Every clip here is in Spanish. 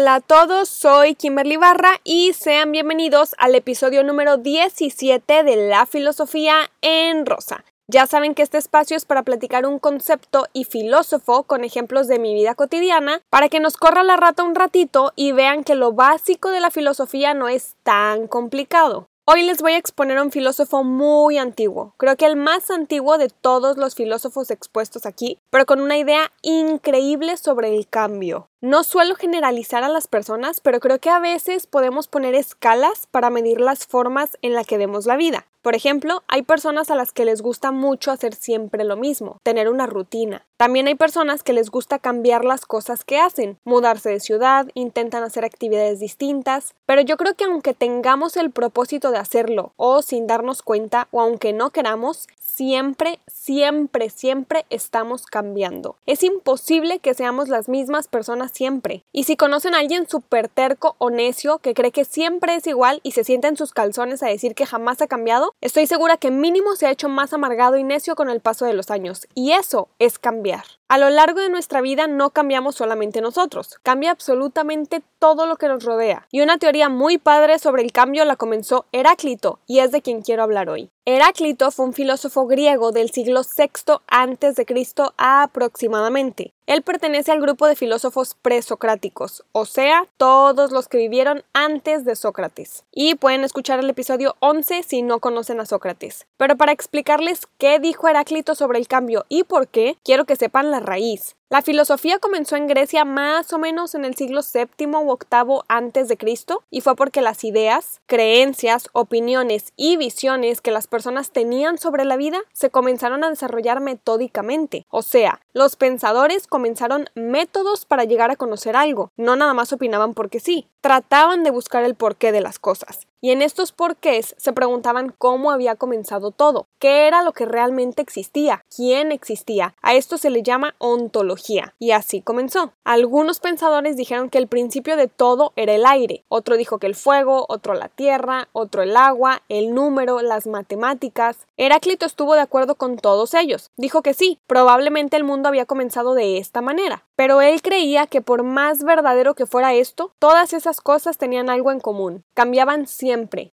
Hola a todos, soy Kimberly Barra y sean bienvenidos al episodio número 17 de La Filosofía en Rosa. Ya saben que este espacio es para platicar un concepto y filósofo con ejemplos de mi vida cotidiana, para que nos corra la rata un ratito y vean que lo básico de la filosofía no es tan complicado. Hoy les voy a exponer a un filósofo muy antiguo, creo que el más antiguo de todos los filósofos expuestos aquí, pero con una idea increíble sobre el cambio. No suelo generalizar a las personas, pero creo que a veces podemos poner escalas para medir las formas en las que vemos la vida. Por ejemplo, hay personas a las que les gusta mucho hacer siempre lo mismo, tener una rutina. También hay personas que les gusta cambiar las cosas que hacen, mudarse de ciudad, intentan hacer actividades distintas, pero yo creo que aunque tengamos el propósito de hacerlo o sin darnos cuenta o aunque no queramos, siempre, siempre, siempre estamos cambiando. Es imposible que seamos las mismas personas siempre. Y si conocen a alguien súper terco o necio que cree que siempre es igual y se sienta en sus calzones a decir que jamás ha cambiado, estoy segura que mínimo se ha hecho más amargado y necio con el paso de los años. Y eso es cambiar. A lo largo de nuestra vida no cambiamos solamente nosotros, cambia absolutamente todo lo que nos rodea. Y una teoría muy padre sobre el cambio la comenzó Heráclito, y es de quien quiero hablar hoy. Heráclito fue un filósofo griego del siglo VI Cristo aproximadamente. Él pertenece al grupo de filósofos presocráticos, o sea, todos los que vivieron antes de Sócrates. Y pueden escuchar el episodio 11 si no conocen a Sócrates. Pero para explicarles qué dijo Heráclito sobre el cambio y por qué, quiero que sepan la raíz. La filosofía comenzó en Grecia más o menos en el siglo VII u VIII antes de Cristo y fue porque las ideas, creencias, opiniones y visiones que las personas tenían sobre la vida se comenzaron a desarrollar metódicamente. O sea, los pensadores comenzaron métodos para llegar a conocer algo, no nada más opinaban porque sí, trataban de buscar el porqué de las cosas. Y en estos porqués se preguntaban cómo había comenzado todo, qué era lo que realmente existía, quién existía. A esto se le llama ontología. Y así comenzó. Algunos pensadores dijeron que el principio de todo era el aire, otro dijo que el fuego, otro la tierra, otro el agua, el número, las matemáticas. Heráclito estuvo de acuerdo con todos ellos. Dijo que sí, probablemente el mundo había comenzado de esta manera. Pero él creía que por más verdadero que fuera esto, todas esas cosas tenían algo en común. Cambiaban.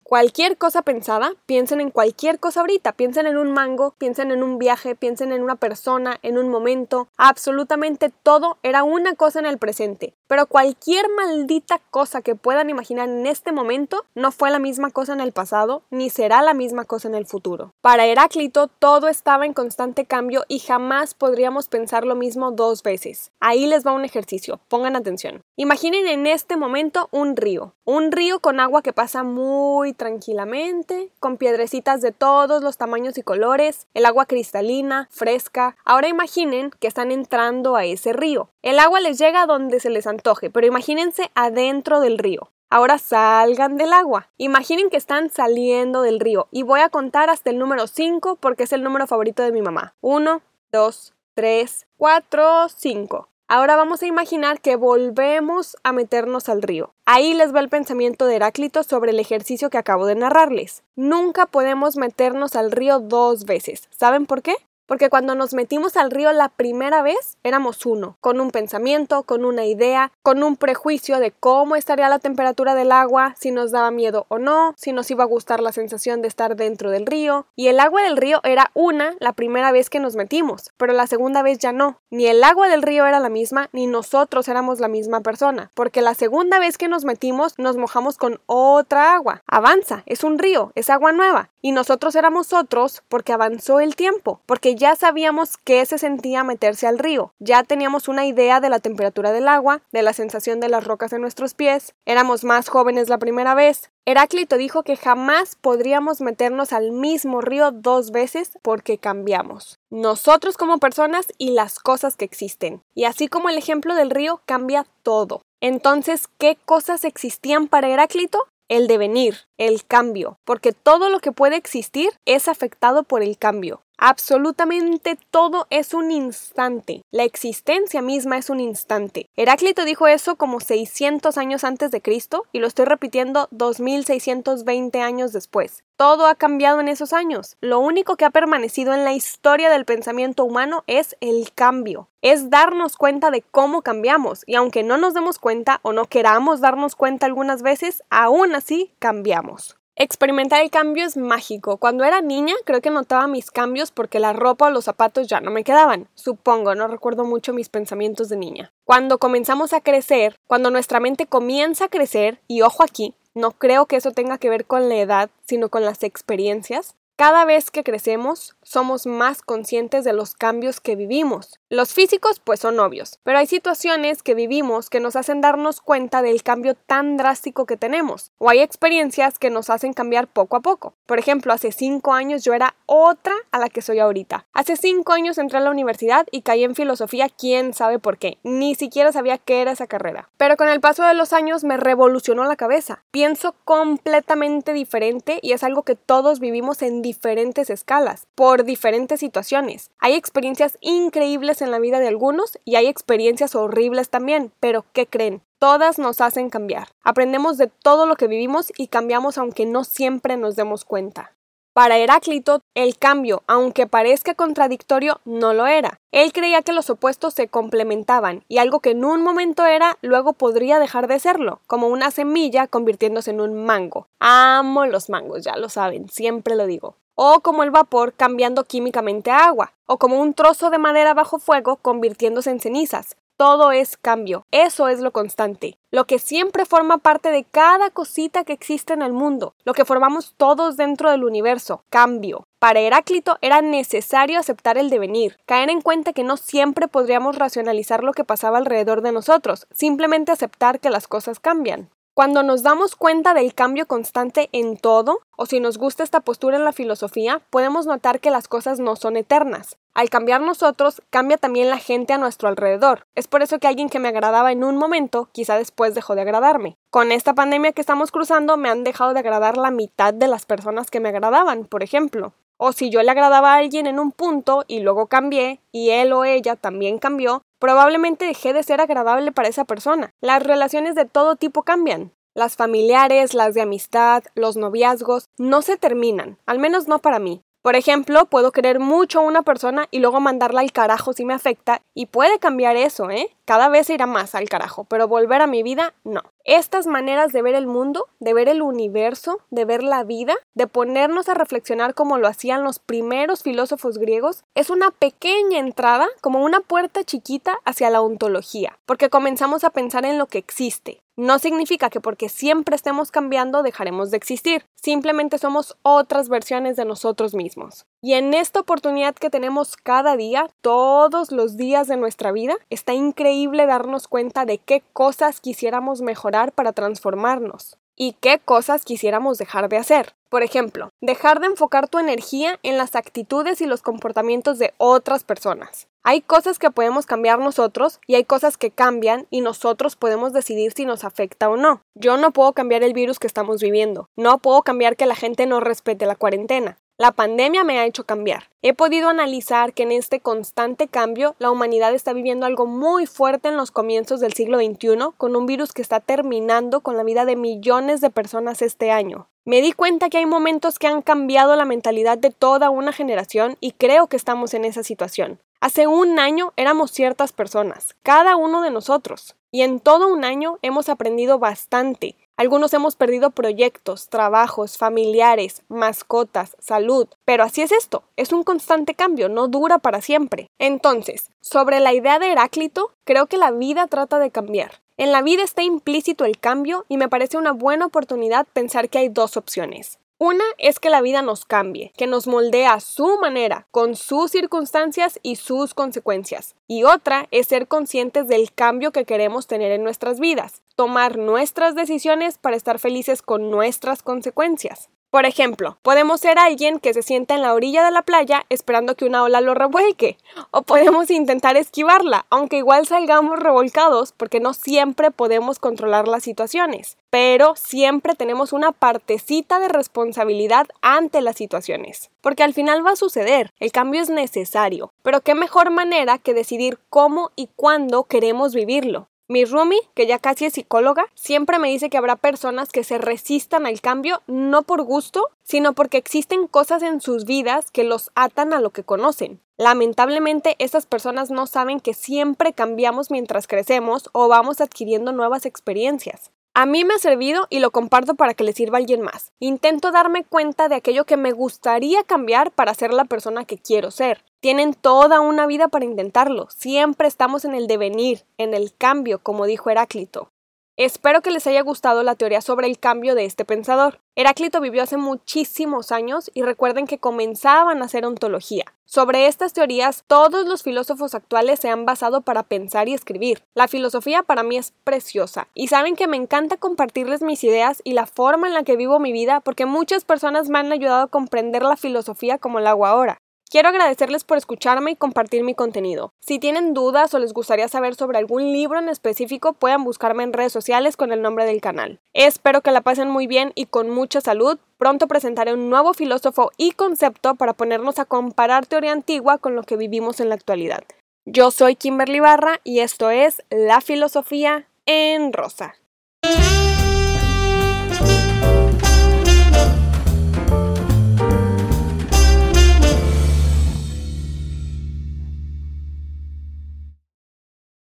Cualquier cosa pensada, piensen en cualquier cosa ahorita. Piensen en un mango, piensen en un viaje, piensen en una persona, en un momento. Absolutamente todo era una cosa en el presente. Pero cualquier maldita cosa que puedan imaginar en este momento no fue la misma cosa en el pasado, ni será la misma cosa en el futuro. Para Heráclito todo estaba en constante cambio y jamás podríamos pensar lo mismo dos veces. Ahí les va un ejercicio, pongan atención. Imaginen en este momento un río, un río con agua que pasa muy tranquilamente, con piedrecitas de todos los tamaños y colores, el agua cristalina, fresca. Ahora imaginen que están entrando a ese río. El agua les llega donde se les antoje, pero imagínense adentro del río. Ahora salgan del agua. Imaginen que están saliendo del río y voy a contar hasta el número 5 porque es el número favorito de mi mamá. 1, 2, 3, 4, 5. Ahora vamos a imaginar que volvemos a meternos al río. Ahí les va el pensamiento de Heráclito sobre el ejercicio que acabo de narrarles. Nunca podemos meternos al río dos veces. ¿Saben por qué? Porque cuando nos metimos al río la primera vez éramos uno, con un pensamiento, con una idea, con un prejuicio de cómo estaría la temperatura del agua, si nos daba miedo o no, si nos iba a gustar la sensación de estar dentro del río. Y el agua del río era una la primera vez que nos metimos, pero la segunda vez ya no. Ni el agua del río era la misma, ni nosotros éramos la misma persona, porque la segunda vez que nos metimos nos mojamos con otra agua. Avanza, es un río, es agua nueva. Y nosotros éramos otros porque avanzó el tiempo, porque ya sabíamos qué se sentía meterse al río, ya teníamos una idea de la temperatura del agua, de la sensación de las rocas en nuestros pies, éramos más jóvenes la primera vez. Heráclito dijo que jamás podríamos meternos al mismo río dos veces porque cambiamos. Nosotros como personas y las cosas que existen. Y así como el ejemplo del río cambia todo. Entonces, ¿qué cosas existían para Heráclito? el devenir, el cambio, porque todo lo que puede existir es afectado por el cambio. Absolutamente todo es un instante. La existencia misma es un instante. Heráclito dijo eso como 600 años antes de Cristo y lo estoy repitiendo 2620 años después. Todo ha cambiado en esos años. Lo único que ha permanecido en la historia del pensamiento humano es el cambio. Es darnos cuenta de cómo cambiamos y aunque no nos demos cuenta o no queramos darnos cuenta algunas veces, aún así cambiamos. Experimentar el cambio es mágico. Cuando era niña creo que notaba mis cambios porque la ropa o los zapatos ya no me quedaban. Supongo, no recuerdo mucho mis pensamientos de niña. Cuando comenzamos a crecer, cuando nuestra mente comienza a crecer, y ojo aquí, no creo que eso tenga que ver con la edad, sino con las experiencias, cada vez que crecemos, somos más conscientes de los cambios que vivimos. Los físicos pues son obvios, pero hay situaciones que vivimos que nos hacen darnos cuenta del cambio tan drástico que tenemos, o hay experiencias que nos hacen cambiar poco a poco. Por ejemplo, hace cinco años yo era otra a la que soy ahorita. Hace cinco años entré a la universidad y caí en filosofía, quién sabe por qué. Ni siquiera sabía qué era esa carrera. Pero con el paso de los años me revolucionó la cabeza. Pienso completamente diferente y es algo que todos vivimos en diferentes escalas, por diferentes situaciones. Hay experiencias increíbles en la vida de algunos y hay experiencias horribles también, pero ¿qué creen? Todas nos hacen cambiar. Aprendemos de todo lo que vivimos y cambiamos aunque no siempre nos demos cuenta. Para Heráclito, el cambio, aunque parezca contradictorio, no lo era. Él creía que los opuestos se complementaban y algo que en un momento era, luego podría dejar de serlo, como una semilla convirtiéndose en un mango. Amo los mangos, ya lo saben, siempre lo digo o como el vapor cambiando químicamente a agua, o como un trozo de madera bajo fuego convirtiéndose en cenizas. Todo es cambio, eso es lo constante, lo que siempre forma parte de cada cosita que existe en el mundo, lo que formamos todos dentro del universo, cambio. Para Heráclito era necesario aceptar el devenir, caer en cuenta que no siempre podríamos racionalizar lo que pasaba alrededor de nosotros, simplemente aceptar que las cosas cambian. Cuando nos damos cuenta del cambio constante en todo, o si nos gusta esta postura en la filosofía, podemos notar que las cosas no son eternas. Al cambiar nosotros, cambia también la gente a nuestro alrededor. Es por eso que alguien que me agradaba en un momento, quizá después dejó de agradarme. Con esta pandemia que estamos cruzando, me han dejado de agradar la mitad de las personas que me agradaban, por ejemplo. O si yo le agradaba a alguien en un punto y luego cambié, y él o ella también cambió, probablemente dejé de ser agradable para esa persona. Las relaciones de todo tipo cambian. Las familiares, las de amistad, los noviazgos, no se terminan, al menos no para mí. Por ejemplo, puedo querer mucho a una persona y luego mandarla al carajo si me afecta, y puede cambiar eso, ¿eh? Cada vez irá más al carajo, pero volver a mi vida, no. Estas maneras de ver el mundo, de ver el universo, de ver la vida, de ponernos a reflexionar como lo hacían los primeros filósofos griegos, es una pequeña entrada, como una puerta chiquita hacia la ontología, porque comenzamos a pensar en lo que existe, no significa que porque siempre estemos cambiando dejaremos de existir, simplemente somos otras versiones de nosotros mismos. Y en esta oportunidad que tenemos cada día, todos los días de nuestra vida, está increíble darnos cuenta de qué cosas quisiéramos mejorar para transformarnos y qué cosas quisiéramos dejar de hacer. Por ejemplo, dejar de enfocar tu energía en las actitudes y los comportamientos de otras personas. Hay cosas que podemos cambiar nosotros y hay cosas que cambian y nosotros podemos decidir si nos afecta o no. Yo no puedo cambiar el virus que estamos viviendo, no puedo cambiar que la gente no respete la cuarentena. La pandemia me ha hecho cambiar. He podido analizar que en este constante cambio la humanidad está viviendo algo muy fuerte en los comienzos del siglo XXI con un virus que está terminando con la vida de millones de personas este año. Me di cuenta que hay momentos que han cambiado la mentalidad de toda una generación y creo que estamos en esa situación. Hace un año éramos ciertas personas, cada uno de nosotros, y en todo un año hemos aprendido bastante. Algunos hemos perdido proyectos, trabajos, familiares, mascotas, salud, pero así es esto, es un constante cambio, no dura para siempre. Entonces, sobre la idea de Heráclito, creo que la vida trata de cambiar. En la vida está implícito el cambio y me parece una buena oportunidad pensar que hay dos opciones. Una es que la vida nos cambie, que nos moldee a su manera, con sus circunstancias y sus consecuencias. Y otra es ser conscientes del cambio que queremos tener en nuestras vidas, tomar nuestras decisiones para estar felices con nuestras consecuencias. Por ejemplo, podemos ser alguien que se sienta en la orilla de la playa esperando que una ola lo revuelque, o podemos intentar esquivarla, aunque igual salgamos revolcados porque no siempre podemos controlar las situaciones, pero siempre tenemos una partecita de responsabilidad ante las situaciones, porque al final va a suceder, el cambio es necesario, pero qué mejor manera que decidir cómo y cuándo queremos vivirlo. Mi Rumi, que ya casi es psicóloga, siempre me dice que habrá personas que se resistan al cambio no por gusto, sino porque existen cosas en sus vidas que los atan a lo que conocen. Lamentablemente, estas personas no saben que siempre cambiamos mientras crecemos o vamos adquiriendo nuevas experiencias. A mí me ha servido y lo comparto para que le sirva a alguien más. Intento darme cuenta de aquello que me gustaría cambiar para ser la persona que quiero ser. Tienen toda una vida para intentarlo. Siempre estamos en el devenir, en el cambio, como dijo Heráclito. Espero que les haya gustado la teoría sobre el cambio de este pensador. Heráclito vivió hace muchísimos años y recuerden que comenzaban a hacer ontología. Sobre estas teorías, todos los filósofos actuales se han basado para pensar y escribir. La filosofía para mí es preciosa y saben que me encanta compartirles mis ideas y la forma en la que vivo mi vida porque muchas personas me han ayudado a comprender la filosofía como la hago ahora. Quiero agradecerles por escucharme y compartir mi contenido. Si tienen dudas o les gustaría saber sobre algún libro en específico, pueden buscarme en redes sociales con el nombre del canal. Espero que la pasen muy bien y con mucha salud. Pronto presentaré un nuevo filósofo y concepto para ponernos a comparar teoría antigua con lo que vivimos en la actualidad. Yo soy Kimberly Barra y esto es La Filosofía en Rosa.